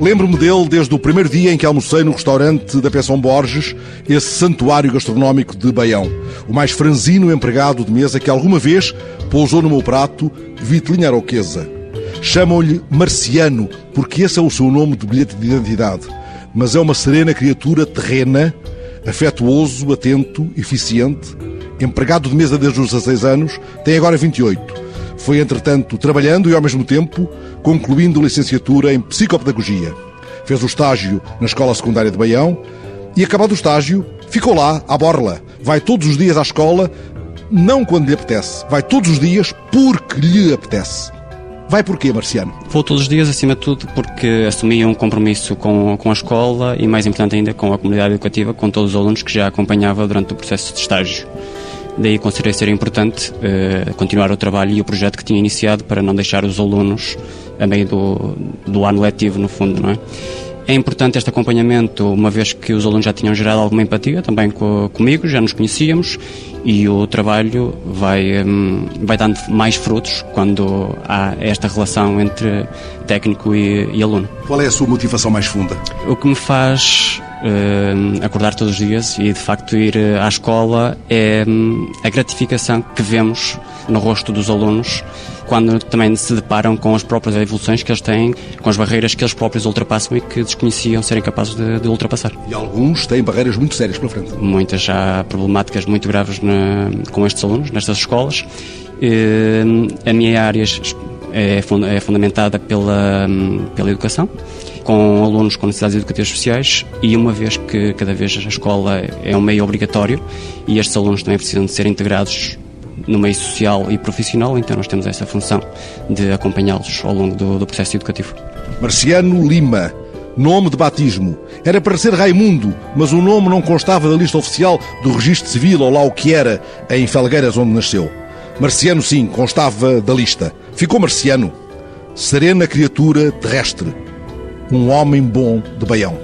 Lembro-me dele desde o primeiro dia em que almocei no restaurante da Pensão Borges, esse santuário gastronómico de Baião. O mais franzino empregado de mesa que alguma vez pousou no meu prato vitelinha aroquesa. Chamam-lhe Marciano, porque esse é o seu nome de bilhete de identidade. Mas é uma serena criatura terrena, afetuoso, atento, eficiente, empregado de mesa desde os 16 anos, tem agora 28 foi, entretanto, trabalhando e, ao mesmo tempo, concluindo licenciatura em Psicopedagogia. Fez o estágio na Escola Secundária de Baião e, acabado o estágio, ficou lá, à borla. Vai todos os dias à escola, não quando lhe apetece. Vai todos os dias porque lhe apetece. Vai porquê, Marciano? Vou todos os dias, acima de tudo, porque assumi um compromisso com, com a escola e, mais importante ainda, com a comunidade educativa, com todos os alunos que já acompanhava durante o processo de estágio. Daí considerei ser importante uh, continuar o trabalho e o projeto que tinha iniciado para não deixar os alunos a meio do, do ano letivo, no fundo, não é? É importante este acompanhamento, uma vez que os alunos já tinham gerado alguma empatia também co comigo, já nos conhecíamos e o trabalho vai, um, vai dando mais frutos quando há esta relação entre técnico e, e aluno. Qual é a sua motivação mais funda? O que me faz acordar todos os dias e de facto ir eh, à escola é um, a gratificação que vemos no rosto dos alunos quando também se deparam com as próprias evoluções que eles têm, com as barreiras que eles próprios ultrapassam e que desconheciam serem capazes de, de ultrapassar. E alguns têm barreiras muito sérias pela frente. Muitas já problemáticas muito graves na, com estes alunos, nestas escolas. Uh, a minha área é, é fundamentada pela, pela educação com alunos com necessidades educativas especiais e uma vez que cada vez a escola é um meio obrigatório e estes alunos também precisam de ser integrados no meio social e profissional, então nós temos essa função de acompanhá-los ao longo do, do processo educativo. Marciano Lima, nome de batismo. Era para ser Raimundo, mas o nome não constava da lista oficial do registro civil ou lá o que era, em Felgueiras, onde nasceu. Marciano, sim, constava da lista. Ficou Marciano. Serena criatura terrestre um homem bom de Baião.